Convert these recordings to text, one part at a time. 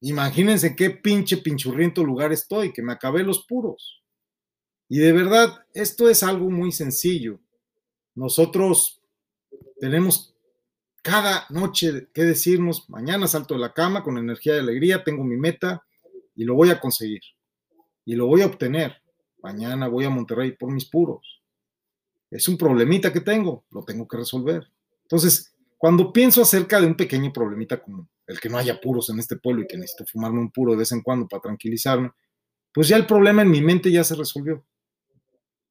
Imagínense qué pinche pinchurriento lugar estoy, que me acabé los puros. Y de verdad, esto es algo muy sencillo. Nosotros tenemos cada noche que decirnos, mañana salto de la cama con energía y alegría, tengo mi meta y lo voy a conseguir. Y lo voy a obtener. Mañana voy a Monterrey por mis puros. Es un problemita que tengo, lo tengo que resolver. Entonces, cuando pienso acerca de un pequeño problemita como el que no haya puros en este pueblo y que necesito fumarme un puro de vez en cuando para tranquilizarme, pues ya el problema en mi mente ya se resolvió.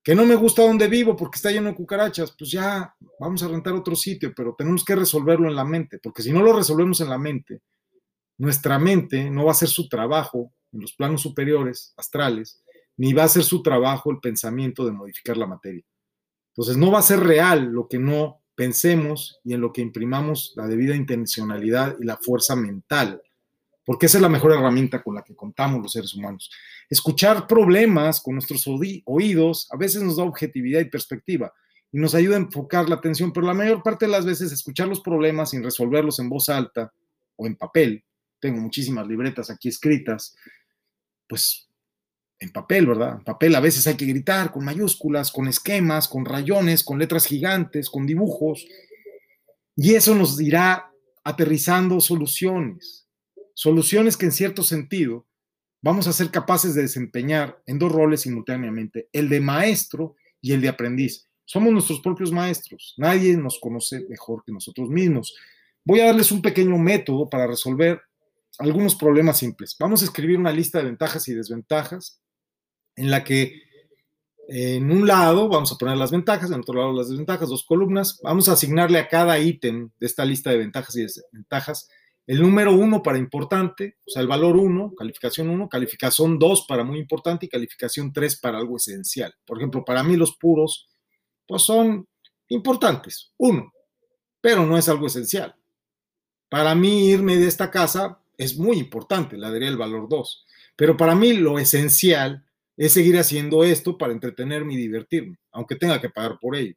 Que no me gusta donde vivo porque está lleno de cucarachas, pues ya vamos a rentar otro sitio, pero tenemos que resolverlo en la mente, porque si no lo resolvemos en la mente, nuestra mente no va a hacer su trabajo en los planos superiores, astrales, ni va a hacer su trabajo el pensamiento de modificar la materia. Entonces no va a ser real lo que no pensemos y en lo que imprimamos la debida intencionalidad y la fuerza mental, porque esa es la mejor herramienta con la que contamos los seres humanos. Escuchar problemas con nuestros oídos a veces nos da objetividad y perspectiva y nos ayuda a enfocar la atención, pero la mayor parte de las veces escuchar los problemas sin resolverlos en voz alta o en papel, tengo muchísimas libretas aquí escritas, pues en papel, ¿verdad? En papel a veces hay que gritar con mayúsculas, con esquemas, con rayones, con letras gigantes, con dibujos. Y eso nos irá aterrizando soluciones. Soluciones que en cierto sentido vamos a ser capaces de desempeñar en dos roles simultáneamente, el de maestro y el de aprendiz. Somos nuestros propios maestros. Nadie nos conoce mejor que nosotros mismos. Voy a darles un pequeño método para resolver algunos problemas simples. Vamos a escribir una lista de ventajas y desventajas en la que en un lado vamos a poner las ventajas, en otro lado las desventajas, dos columnas. Vamos a asignarle a cada ítem de esta lista de ventajas y desventajas el número uno para importante, o sea, el valor uno, calificación uno, calificación dos para muy importante y calificación tres para algo esencial. Por ejemplo, para mí los puros, pues son importantes, uno, pero no es algo esencial. Para mí irme de esta casa es muy importante, le daría el valor dos, pero para mí lo esencial es seguir haciendo esto para entretenerme y divertirme, aunque tenga que pagar por ello.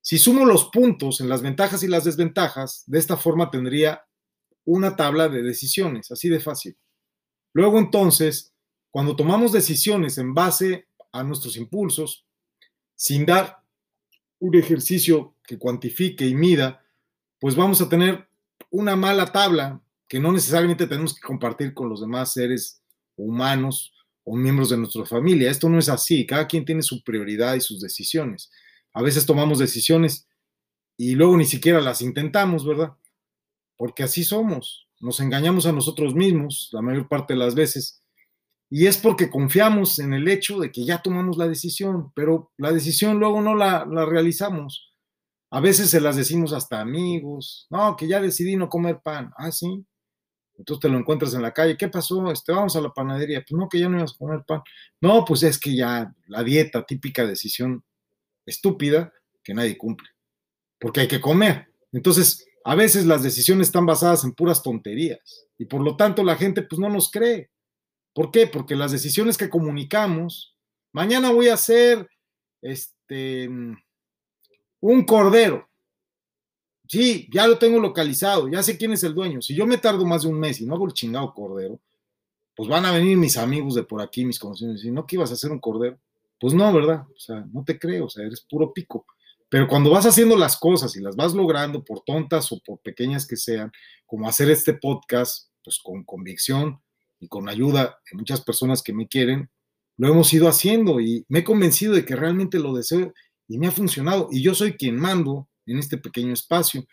Si sumo los puntos en las ventajas y las desventajas, de esta forma tendría una tabla de decisiones, así de fácil. Luego entonces, cuando tomamos decisiones en base a nuestros impulsos, sin dar un ejercicio que cuantifique y mida, pues vamos a tener una mala tabla que no necesariamente tenemos que compartir con los demás seres humanos o miembros de nuestra familia. Esto no es así, cada quien tiene su prioridad y sus decisiones. A veces tomamos decisiones y luego ni siquiera las intentamos, ¿verdad? Porque así somos, nos engañamos a nosotros mismos la mayor parte de las veces. Y es porque confiamos en el hecho de que ya tomamos la decisión, pero la decisión luego no la, la realizamos. A veces se las decimos hasta amigos, no, que ya decidí no comer pan. Ah, sí, entonces te lo encuentras en la calle, ¿qué pasó? Este, vamos a la panadería. Pues no, que ya no ibas a comer pan. No, pues es que ya la dieta, típica decisión estúpida que nadie cumple, porque hay que comer. Entonces, a veces las decisiones están basadas en puras tonterías y por lo tanto la gente pues no nos cree. ¿Por qué? Porque las decisiones que comunicamos, mañana voy a hacer este un cordero. Sí, ya lo tengo localizado, ya sé quién es el dueño. Si yo me tardo más de un mes y no hago el chingado cordero, pues van a venir mis amigos de por aquí, mis conocidos, y decir, ¿no que ibas a hacer un cordero? Pues no, ¿verdad? O sea, no te creo, o sea, eres puro pico. Pero cuando vas haciendo las cosas y las vas logrando, por tontas o por pequeñas que sean, como hacer este podcast, pues con convicción y con ayuda de muchas personas que me quieren, lo hemos ido haciendo y me he convencido de que realmente lo deseo y me ha funcionado. Y yo soy quien mando en este pequeño espacio.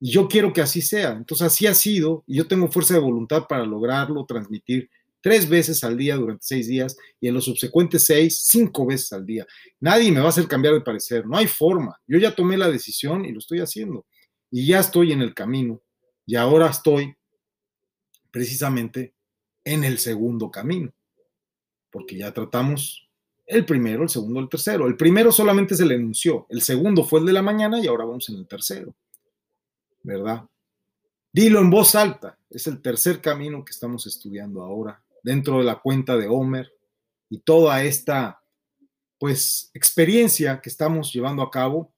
Y yo quiero que así sea. Entonces así ha sido y yo tengo fuerza de voluntad para lograrlo, transmitir tres veces al día durante seis días y en los subsecuentes seis, cinco veces al día. Nadie me va a hacer cambiar de parecer, no hay forma. Yo ya tomé la decisión y lo estoy haciendo. Y ya estoy en el camino. Y ahora estoy precisamente en el segundo camino. Porque ya tratamos el primero, el segundo, el tercero. El primero solamente se le enunció, el segundo fue el de la mañana y ahora vamos en el tercero, ¿verdad? Dilo en voz alta, es el tercer camino que estamos estudiando ahora, dentro de la cuenta de Homer y toda esta, pues, experiencia que estamos llevando a cabo,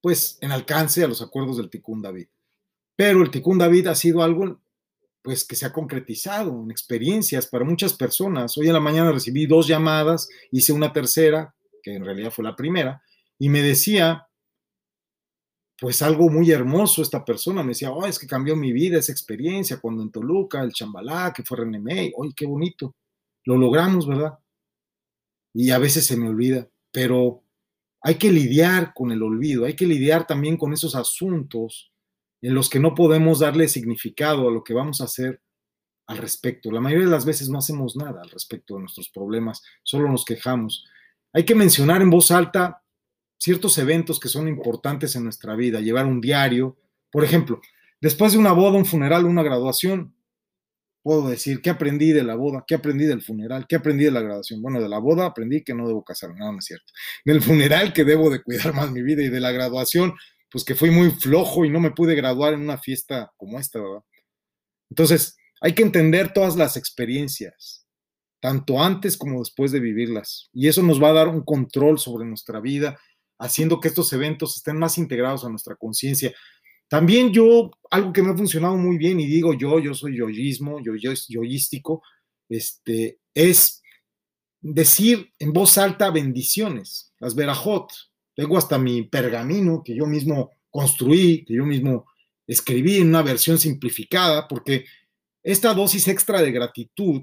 pues, en alcance a los acuerdos del Tikkun David. Pero el Tikkun David ha sido algo pues que se ha concretizado en experiencias para muchas personas. Hoy en la mañana recibí dos llamadas, hice una tercera, que en realidad fue la primera, y me decía, pues algo muy hermoso esta persona, me decía, oh, es que cambió mi vida esa experiencia cuando en Toluca, el Chambalá, que fue René May, oye, qué bonito, lo logramos, ¿verdad? Y a veces se me olvida, pero hay que lidiar con el olvido, hay que lidiar también con esos asuntos en los que no podemos darle significado a lo que vamos a hacer al respecto. La mayoría de las veces no hacemos nada al respecto de nuestros problemas, solo nos quejamos. Hay que mencionar en voz alta ciertos eventos que son importantes en nuestra vida, llevar un diario. Por ejemplo, después de una boda, un funeral, una graduación, puedo decir qué aprendí de la boda, qué aprendí del funeral, qué aprendí de la graduación. Bueno, de la boda aprendí que no debo casarme, no, no cierto. Del funeral que debo de cuidar más mi vida y de la graduación pues que fui muy flojo y no me pude graduar en una fiesta como esta, ¿verdad? Entonces, hay que entender todas las experiencias, tanto antes como después de vivirlas. Y eso nos va a dar un control sobre nuestra vida, haciendo que estos eventos estén más integrados a nuestra conciencia. También yo, algo que me ha funcionado muy bien, y digo yo, yo soy yoyismo, yo, yo yoístico, este, es decir en voz alta bendiciones, las verajot, tengo hasta mi pergamino que yo mismo construí, que yo mismo escribí en una versión simplificada, porque esta dosis extra de gratitud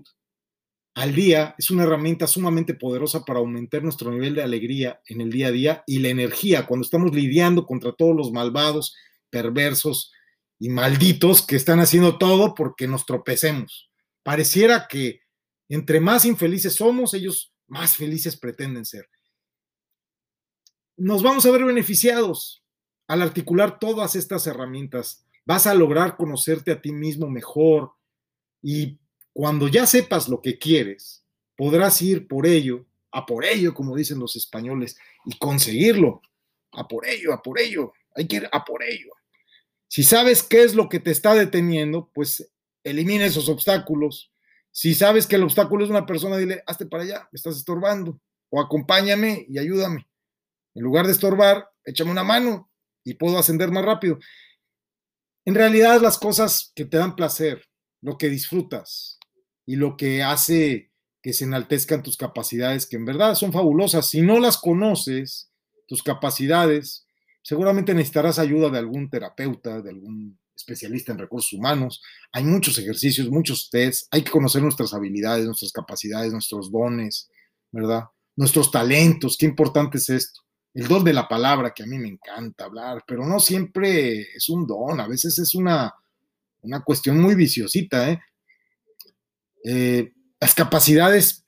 al día es una herramienta sumamente poderosa para aumentar nuestro nivel de alegría en el día a día y la energía cuando estamos lidiando contra todos los malvados, perversos y malditos que están haciendo todo porque nos tropecemos. Pareciera que entre más infelices somos, ellos más felices pretenden ser nos vamos a ver beneficiados al articular todas estas herramientas. Vas a lograr conocerte a ti mismo mejor y cuando ya sepas lo que quieres, podrás ir por ello, a por ello, como dicen los españoles, y conseguirlo. A por ello, a por ello. Hay que ir a por ello. Si sabes qué es lo que te está deteniendo, pues elimina esos obstáculos. Si sabes que el obstáculo es una persona, dile, hazte para allá, me estás estorbando. O acompáñame y ayúdame. En lugar de estorbar, échame una mano y puedo ascender más rápido. En realidad, las cosas que te dan placer, lo que disfrutas y lo que hace que se enaltezcan tus capacidades, que en verdad son fabulosas. Si no las conoces, tus capacidades, seguramente necesitarás ayuda de algún terapeuta, de algún especialista en recursos humanos. Hay muchos ejercicios, muchos tests. Hay que conocer nuestras habilidades, nuestras capacidades, nuestros dones, ¿verdad? Nuestros talentos. Qué importante es esto el don de la palabra, que a mí me encanta hablar, pero no siempre es un don, a veces es una, una cuestión muy viciosita. ¿eh? Eh, las capacidades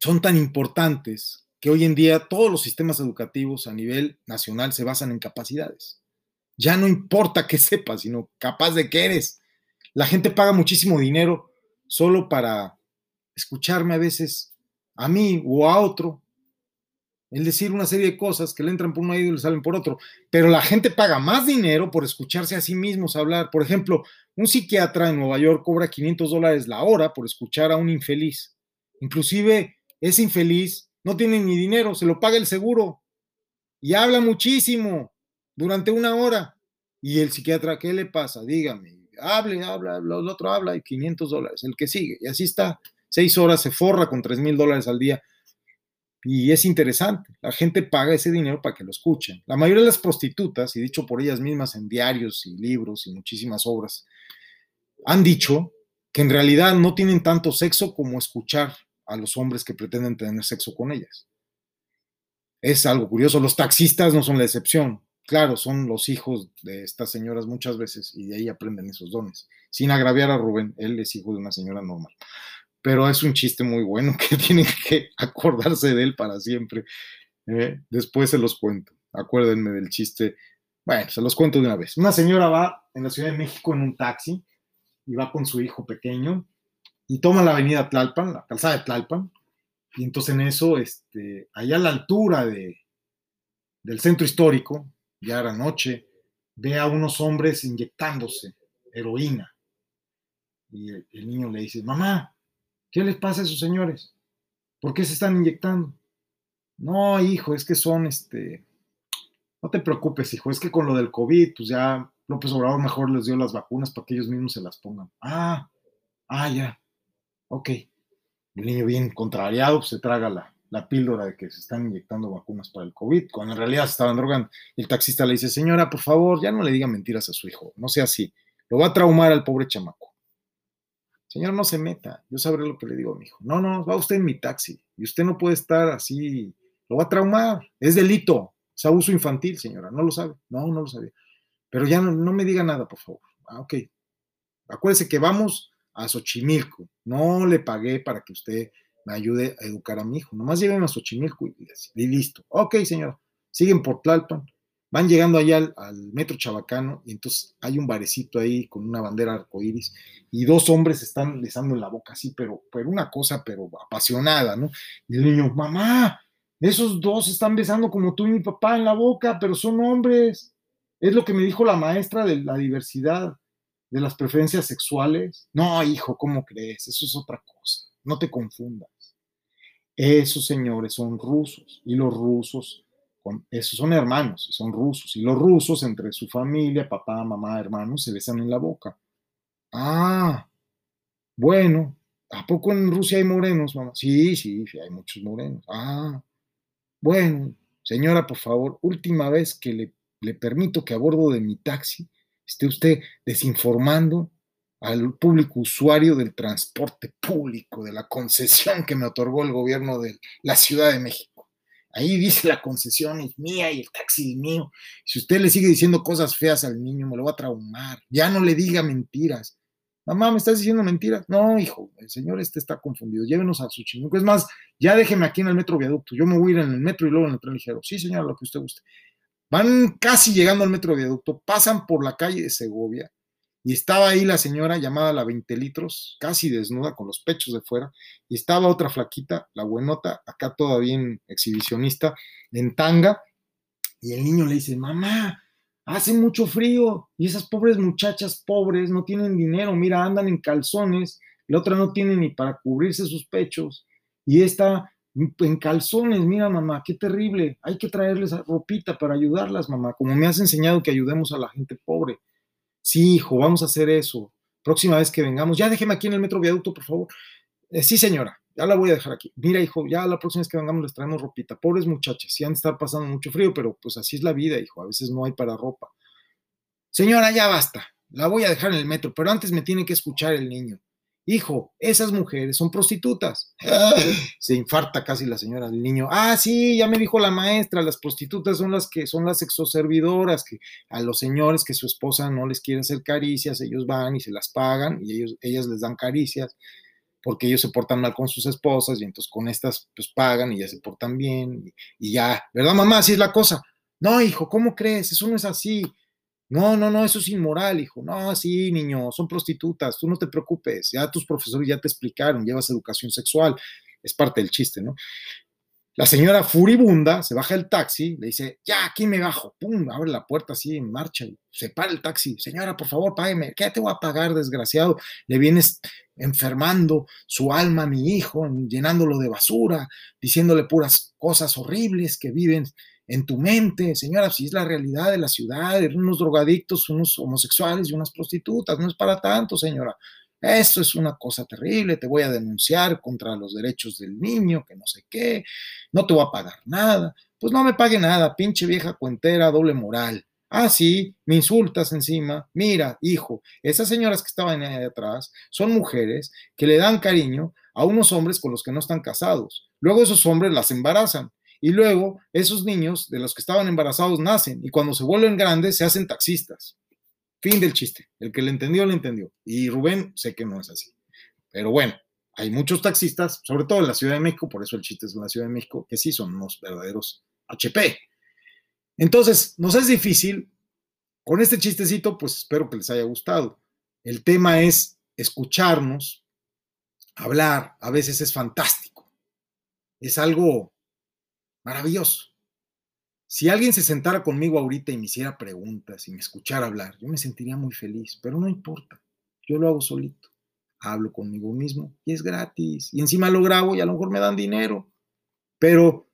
son tan importantes que hoy en día todos los sistemas educativos a nivel nacional se basan en capacidades. Ya no importa qué sepas, sino capaz de qué eres. La gente paga muchísimo dinero solo para escucharme a veces a mí o a otro el decir una serie de cosas que le entran por un oído y le salen por otro. Pero la gente paga más dinero por escucharse a sí mismos hablar. Por ejemplo, un psiquiatra en Nueva York cobra 500 dólares la hora por escuchar a un infeliz. Inclusive ese infeliz no tiene ni dinero, se lo paga el seguro y habla muchísimo durante una hora. Y el psiquiatra, ¿qué le pasa? Dígame, hable, habla, el otro habla y 500 dólares, el que sigue. Y así está, seis horas se forra con 3 mil dólares al día y es interesante, la gente paga ese dinero para que lo escuchen. La mayoría de las prostitutas, y dicho por ellas mismas en diarios y libros y muchísimas obras, han dicho que en realidad no tienen tanto sexo como escuchar a los hombres que pretenden tener sexo con ellas. Es algo curioso, los taxistas no son la excepción. Claro, son los hijos de estas señoras muchas veces y de ahí aprenden esos dones. Sin agraviar a Rubén, él es hijo de una señora normal pero es un chiste muy bueno que tienen que acordarse de él para siempre. ¿eh? después se los cuento. Acuérdenme del chiste. Bueno, se los cuento de una vez. Una señora va en la Ciudad de México en un taxi y va con su hijo pequeño y toma la avenida Tlalpan, la calzada de Tlalpan, y entonces en eso, este, allá a la altura de, del centro histórico, ya era noche, ve a unos hombres inyectándose heroína. Y el niño le dice, mamá, ¿Qué les pasa a esos señores? ¿Por qué se están inyectando? No, hijo, es que son, este, no te preocupes, hijo, es que con lo del COVID, pues ya López Obrador mejor les dio las vacunas para que ellos mismos se las pongan. Ah, ah, ya. Ok. El niño bien contrariado pues, se traga la, la píldora de que se están inyectando vacunas para el COVID, cuando en realidad se estaban drogando. Y el taxista le dice, señora, por favor, ya no le diga mentiras a su hijo, no sea así. Lo va a traumar al pobre chamaco. Señor, no se meta, yo sabré lo que le digo a mi hijo. No, no, va usted en mi taxi y usted no puede estar así, lo va a traumar, es delito, es abuso infantil, señora, no lo sabe, no, no lo sabía. Pero ya no, me diga nada, por favor. Ah, ok. Acuérdese que vamos a Xochimilco, no le pagué para que usted me ayude a educar a mi hijo. Nomás lleguen a Xochimilco y, y listo. Ok, señora. Siguen por Tlalpan. Van llegando allá al, metro Chabacano y entonces hay un barecito ahí con una bandera arcoíris y dos hombres están besando en la boca así, pero, pero una cosa, pero apasionada, ¿no? Y el niño, mamá, esos dos están besando como tú y mi papá en la boca, pero son hombres. Es lo que me dijo la maestra de la diversidad, de las preferencias sexuales. No, hijo, ¿cómo crees? Eso es otra cosa. No te confundas. Esos señores son rusos y los rusos, esos son hermanos y son rusos. Y los rusos, entre su familia, papá, mamá, hermanos, se besan en la boca. Ah, bueno, ¿a poco en Rusia hay morenos, mamá? Sí, sí, sí, hay muchos morenos. Ah, bueno, señora, por favor, última vez que le, le permito que a bordo de mi taxi esté usted desinformando al público usuario del transporte público, de la concesión que me otorgó el gobierno de la Ciudad de México. Ahí dice la concesión es mía y el taxi es mío. Si usted le sigue diciendo cosas feas al niño, me lo va a traumar. Ya no le diga mentiras. Mamá, ¿me estás diciendo mentiras? No, hijo, el señor este está confundido. Llévenos a su. Es más, ya déjeme aquí en el metro viaducto. Yo me voy a ir en el metro y luego en el tren ligero. Sí, señora, lo que usted guste. Van casi llegando al metro viaducto, pasan por la calle de Segovia y estaba ahí la señora llamada la 20 litros, casi desnuda, con los pechos de fuera, y estaba otra flaquita, la buenota, acá todavía en exhibicionista, en tanga, y el niño le dice, mamá, hace mucho frío, y esas pobres muchachas pobres no tienen dinero, mira, andan en calzones, la otra no tiene ni para cubrirse sus pechos, y esta en calzones, mira mamá, qué terrible, hay que traerles ropita para ayudarlas, mamá, como me has enseñado que ayudemos a la gente pobre. Sí, hijo, vamos a hacer eso. Próxima vez que vengamos, ya déjeme aquí en el metro viaducto, por favor. Eh, sí, señora, ya la voy a dejar aquí. Mira, hijo, ya la próxima vez que vengamos les traemos ropita. Pobres muchachas, sí han de estar pasando mucho frío, pero pues así es la vida, hijo. A veces no hay para ropa. Señora, ya basta. La voy a dejar en el metro, pero antes me tiene que escuchar el niño. Hijo, esas mujeres son prostitutas. Se infarta casi la señora del niño. Ah, sí, ya me dijo la maestra, las prostitutas son las que son las exoservidoras, que a los señores que su esposa no les quiere hacer caricias, ellos van y se las pagan y ellos, ellas les dan caricias porque ellos se portan mal con sus esposas y entonces con estas pues pagan y ya se portan bien y, y ya, ¿verdad mamá? Así es la cosa. No, hijo, ¿cómo crees? Eso no es así. No, no, no, eso es inmoral, hijo. No, sí, niño, son prostitutas, tú no te preocupes, ya tus profesores ya te explicaron, llevas educación sexual, es parte del chiste, ¿no? La señora furibunda se baja del taxi, le dice, ya, aquí me bajo, pum, abre la puerta así en marcha y se para el taxi. Señora, por favor, págueme, ¿qué te voy a pagar, desgraciado? Le vienes enfermando su alma a mi hijo, llenándolo de basura, diciéndole puras cosas horribles que viven en tu mente, señora, si es la realidad de la ciudad, unos drogadictos, unos homosexuales y unas prostitutas, no es para tanto, señora. Esto es una cosa terrible, te voy a denunciar contra los derechos del niño, que no sé qué, no te voy a pagar nada. Pues no me pague nada, pinche vieja cuentera, doble moral. Ah, sí, me insultas encima. Mira, hijo, esas señoras que estaban ahí atrás son mujeres que le dan cariño a unos hombres con los que no están casados. Luego esos hombres las embarazan y luego esos niños de los que estaban embarazados nacen y cuando se vuelven grandes se hacen taxistas. Fin del chiste. El que le entendió, le entendió. Y Rubén, sé que no es así. Pero bueno, hay muchos taxistas, sobre todo en la Ciudad de México, por eso el chiste es en la Ciudad de México, que sí son unos verdaderos HP. Entonces, nos es difícil. Con este chistecito, pues espero que les haya gustado. El tema es escucharnos, hablar, a veces es fantástico. Es algo Maravilloso. Si alguien se sentara conmigo ahorita y me hiciera preguntas y me escuchara hablar, yo me sentiría muy feliz, pero no importa. Yo lo hago solito. Hablo conmigo mismo y es gratis. Y encima lo grabo y a lo mejor me dan dinero. Pero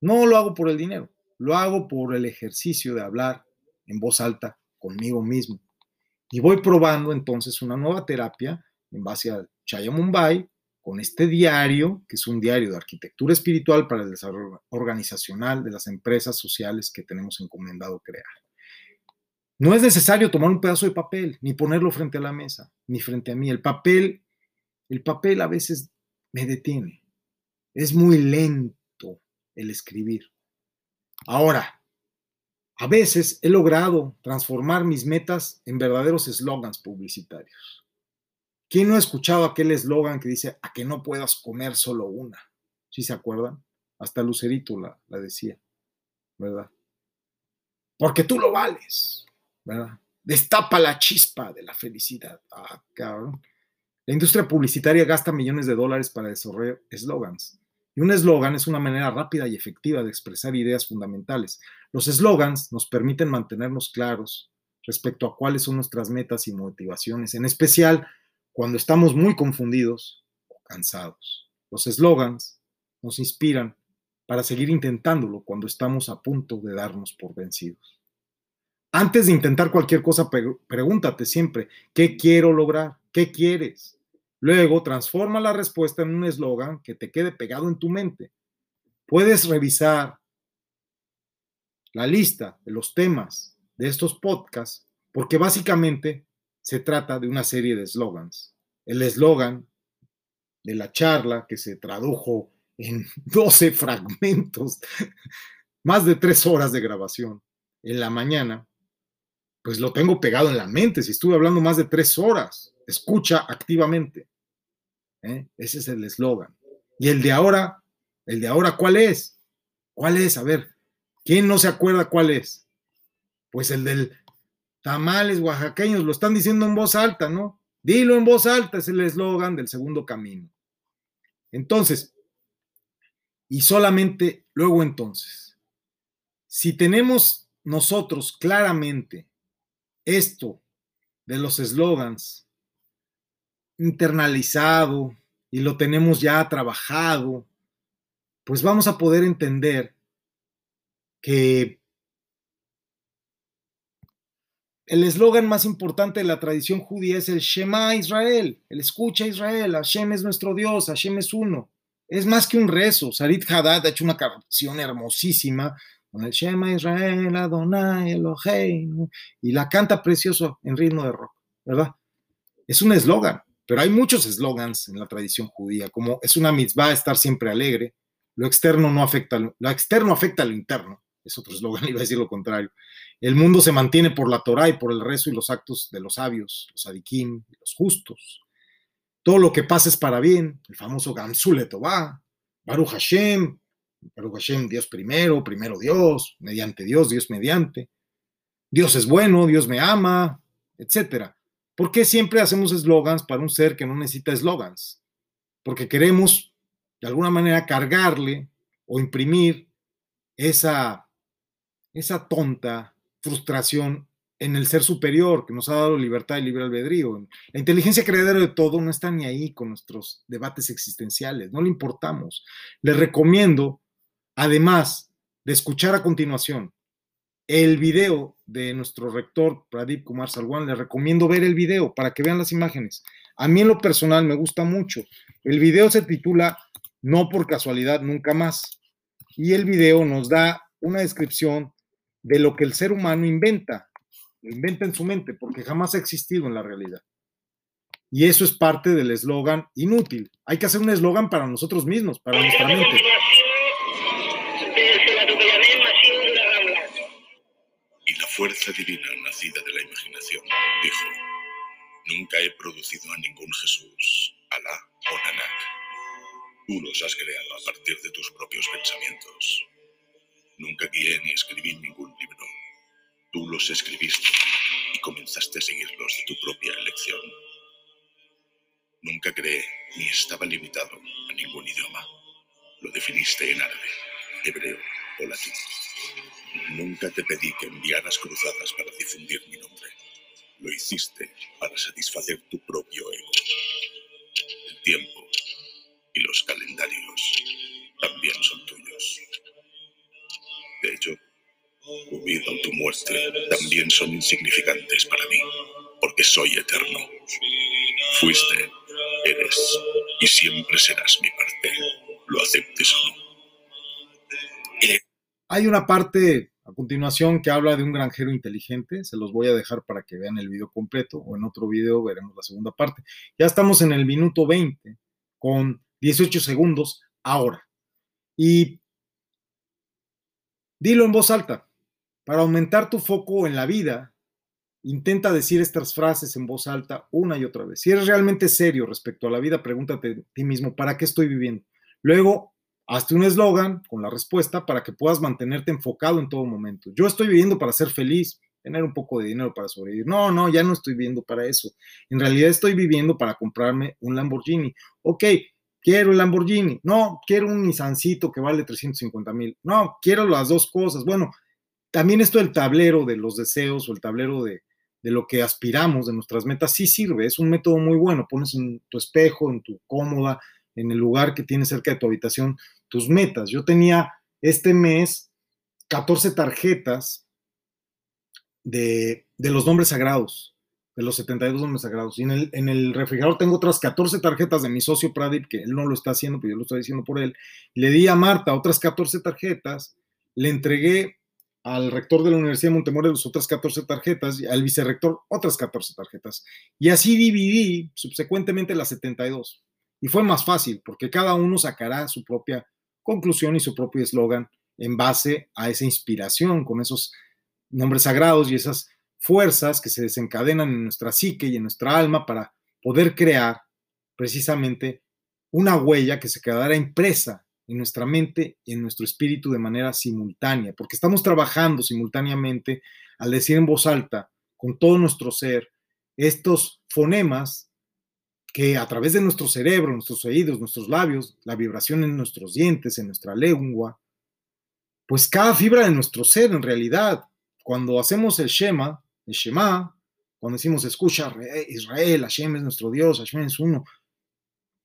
no lo hago por el dinero. Lo hago por el ejercicio de hablar en voz alta conmigo mismo. Y voy probando entonces una nueva terapia en base a Chaya Mumbai, con este diario, que es un diario de arquitectura espiritual para el desarrollo organizacional de las empresas sociales que tenemos encomendado crear. No es necesario tomar un pedazo de papel, ni ponerlo frente a la mesa, ni frente a mí. El papel, el papel a veces me detiene. Es muy lento el escribir. Ahora, a veces he logrado transformar mis metas en verdaderos eslogans publicitarios. ¿Quién no ha escuchado aquel eslogan que dice a que no puedas comer solo una? ¿Sí se acuerdan? Hasta Lucerito la, decía, ¿verdad? Porque tú lo vales, ¿verdad? Destapa la chispa de la felicidad. Ah, cabrón. La industria publicitaria gasta millones de dólares para desarrollar eslogans. Y un eslogan es una manera rápida y efectiva de expresar ideas fundamentales. Los eslogans nos permiten mantenernos claros respecto a cuáles son nuestras metas y motivaciones, en especial cuando estamos muy confundidos o cansados. Los eslogans nos inspiran para seguir intentándolo cuando estamos a punto de darnos por vencidos. Antes de intentar cualquier cosa, pregúntate siempre, ¿qué quiero lograr? ¿Qué quieres? Luego, transforma la respuesta en un eslogan que te quede pegado en tu mente. Puedes revisar la lista de los temas de estos podcasts porque básicamente se trata de una serie de eslogans. El eslogan de la charla que se tradujo en 12 fragmentos, más de tres horas de grabación en la mañana, pues lo tengo pegado en la mente. Si estuve hablando más de tres horas, escucha activamente. ¿eh? Ese es el eslogan. Y el de ahora, el de ahora, ¿cuál es? ¿Cuál es? A ver, ¿quién no se acuerda cuál es? Pues el del tamales oaxaqueños, lo están diciendo en voz alta, ¿no? Dilo en voz alta, es el eslogan del segundo camino. Entonces, y solamente luego entonces, si tenemos nosotros claramente esto de los eslogans internalizado y lo tenemos ya trabajado, pues vamos a poder entender que el eslogan más importante de la tradición judía es el Shema Israel, el escucha Israel, Hashem es nuestro Dios, Hashem es uno. Es más que un rezo. Sarit Haddad ha hecho una canción hermosísima con el Shema Israel, Adonai, Elohim, y la canta precioso en ritmo de rock, ¿verdad? Es un eslogan, pero hay muchos eslogans en la tradición judía, como es una mitzvah estar siempre alegre, lo externo no afecta, lo externo afecta a lo interno, es otro eslogan, iba a decir lo contrario. El mundo se mantiene por la Torah y por el rezo y los actos de los sabios, los adikim, los justos. Todo lo que pasa es para bien, el famoso Gamsule Tová, Baruch Hashem, Baruch Hashem, Dios primero, primero Dios, mediante Dios, Dios mediante. Dios es bueno, Dios me ama, etc. ¿Por qué siempre hacemos eslogans para un ser que no necesita eslogans? Porque queremos, de alguna manera, cargarle o imprimir esa esa tonta frustración en el ser superior que nos ha dado libertad y libre albedrío. La inteligencia creadora de todo no está ni ahí con nuestros debates existenciales, no le importamos. Les recomiendo, además de escuchar a continuación el video de nuestro rector Pradip Kumar Salwan, les recomiendo ver el video para que vean las imágenes. A mí en lo personal me gusta mucho. El video se titula No por casualidad, nunca más. Y el video nos da una descripción de lo que el ser humano inventa, inventa en su mente, porque jamás ha existido en la realidad. Y eso es parte del eslogan inútil. Hay que hacer un eslogan para nosotros mismos, para nuestra mente. Y la fuerza divina nacida de la imaginación dijo, nunca he producido a ningún Jesús, Alá o Nanak. Tú los has creado a partir de tus propios pensamientos. Nunca guié ni escribí ningún libro. Tú los escribiste y comenzaste a seguirlos de tu propia elección. Nunca creé ni estaba limitado a ningún idioma. Lo definiste en árabe, hebreo o latín. Nunca te pedí que enviaras cruzadas para difundir mi nombre. Lo hiciste para satisfacer tu propio ego. El tiempo y los calendarios también son vida o tu muerte también son insignificantes para mí, porque soy eterno. Fuiste, eres y siempre serás mi parte, lo aceptes o no. Hay una parte a continuación que habla de un granjero inteligente, se los voy a dejar para que vean el video completo o en otro video veremos la segunda parte. Ya estamos en el minuto 20 con 18 segundos ahora. Y dilo en voz alta. Para aumentar tu foco en la vida, intenta decir estas frases en voz alta una y otra vez. Si eres realmente serio respecto a la vida, pregúntate a ti mismo, ¿para qué estoy viviendo? Luego, hazte un eslogan con la respuesta para que puedas mantenerte enfocado en todo momento. Yo estoy viviendo para ser feliz, tener un poco de dinero para sobrevivir. No, no, ya no estoy viviendo para eso. En realidad estoy viviendo para comprarme un Lamborghini. Ok, quiero el Lamborghini. No, quiero un Nissancito que vale 350 mil. No, quiero las dos cosas. Bueno, también esto del tablero de los deseos o el tablero de, de lo que aspiramos, de nuestras metas, sí sirve. Es un método muy bueno. Pones en tu espejo, en tu cómoda, en el lugar que tienes cerca de tu habitación, tus metas. Yo tenía este mes 14 tarjetas de, los nombres sagrados, de los 72 nombres sagrados. Y en el, en el, refrigerador tengo otras 14 tarjetas de mi socio Pradip, que él no lo está haciendo, pero yo lo estoy diciendo por él. Le di a Marta otras 14 tarjetas, le entregué al rector de la Universidad de Montemorelos otras 14 tarjetas y al vicerrector otras 14 tarjetas. Y así dividí subsecuentemente las 72. Y fue más fácil porque cada uno sacará su propia conclusión y su propio eslogan en base a esa inspiración con esos nombres sagrados y esas fuerzas que se desencadenan en nuestra psique y en nuestra alma para poder crear precisamente una huella que se quedará impresa en nuestra mente y en nuestro espíritu de manera simultánea, porque estamos trabajando simultáneamente al decir en voz alta, con todo nuestro ser, estos fonemas que a través de nuestro cerebro, nuestros oídos, nuestros labios, la vibración en nuestros dientes, en nuestra lengua, pues cada fibra de nuestro ser en realidad, cuando hacemos el Shema, el Shema, cuando decimos escucha Israel, Hashem es nuestro Dios, Hashem es uno,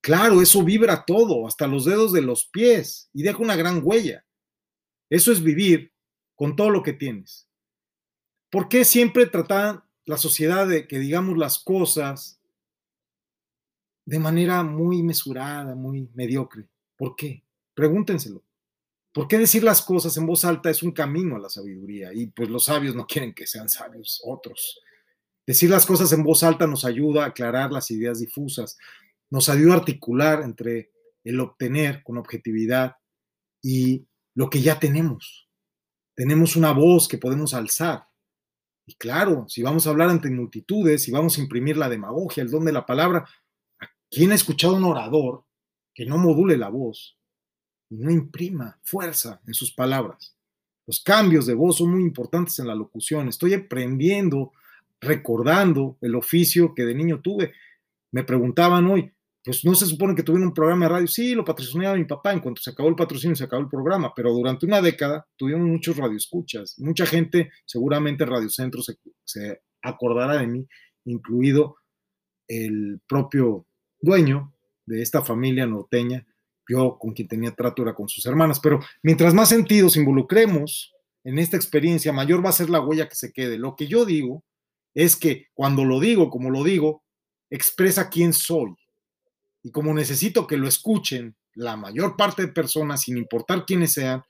claro, eso vibra todo, hasta los dedos de los pies y deja una gran huella. Eso es vivir con todo lo que tienes. ¿Por qué siempre trata la sociedad de que digamos las cosas de manera muy mesurada, muy mediocre. ¿Por qué? Pregúntenselo. ¿Por qué decir las cosas en voz alta es un camino a la sabiduría? Y pues los sabios no quieren que sean sabios otros. Decir las cosas en voz alta nos ayuda a aclarar las ideas difusas, nos ayuda a articular entre el obtener con objetividad y lo que ya tenemos. Tenemos una voz que podemos alzar. Y claro, si vamos a hablar ante multitudes, si vamos a imprimir la demagogia, el don de la palabra, ¿Quién ha escuchado a un orador que no module la voz y no imprima fuerza en sus palabras? Los cambios de voz son muy importantes en la locución. Estoy aprendiendo, recordando el oficio que de niño tuve. Me preguntaban hoy, pues no se supone que tuvieron un programa de radio. Sí, lo patrocinaba mi papá. En cuanto se acabó el patrocinio, se acabó el programa. Pero durante una década tuvieron muchos radioescuchas. Mucha gente, seguramente Radio Centro se, se acordará de mí, incluido el propio dueño de esta familia norteña, yo con quien tenía trato era con sus hermanas, pero mientras más sentidos involucremos en esta experiencia, mayor va a ser la huella que se quede. Lo que yo digo es que cuando lo digo, como lo digo, expresa quién soy. Y como necesito que lo escuchen la mayor parte de personas, sin importar quiénes sean,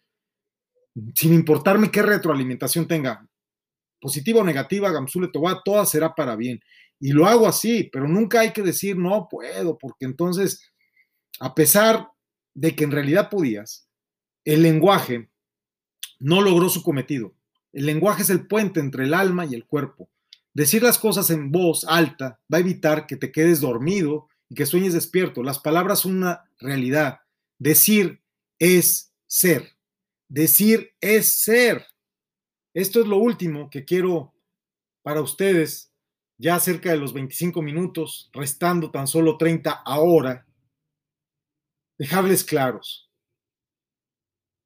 sin importarme qué retroalimentación tenga, positiva o negativa, Gamsule Toba, toda será para bien. Y lo hago así, pero nunca hay que decir no puedo, porque entonces, a pesar de que en realidad podías, el lenguaje no logró su cometido. El lenguaje es el puente entre el alma y el cuerpo. Decir las cosas en voz alta va a evitar que te quedes dormido y que sueñes despierto. Las palabras son una realidad. Decir es ser. Decir es ser. Esto es lo último que quiero para ustedes ya cerca de los 25 minutos, restando tan solo 30 ahora, dejarles claros,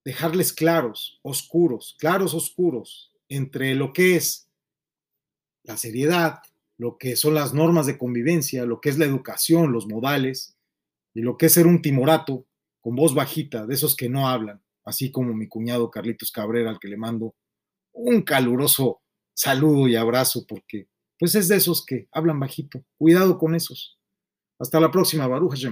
dejarles claros, oscuros, claros, oscuros, entre lo que es la seriedad, lo que son las normas de convivencia, lo que es la educación, los modales, y lo que es ser un timorato con voz bajita, de esos que no hablan, así como mi cuñado Carlitos Cabrera, al que le mando un caluroso saludo y abrazo, porque pues es de esos que hablan bajito. Cuidado con esos. Hasta la próxima, Baruch.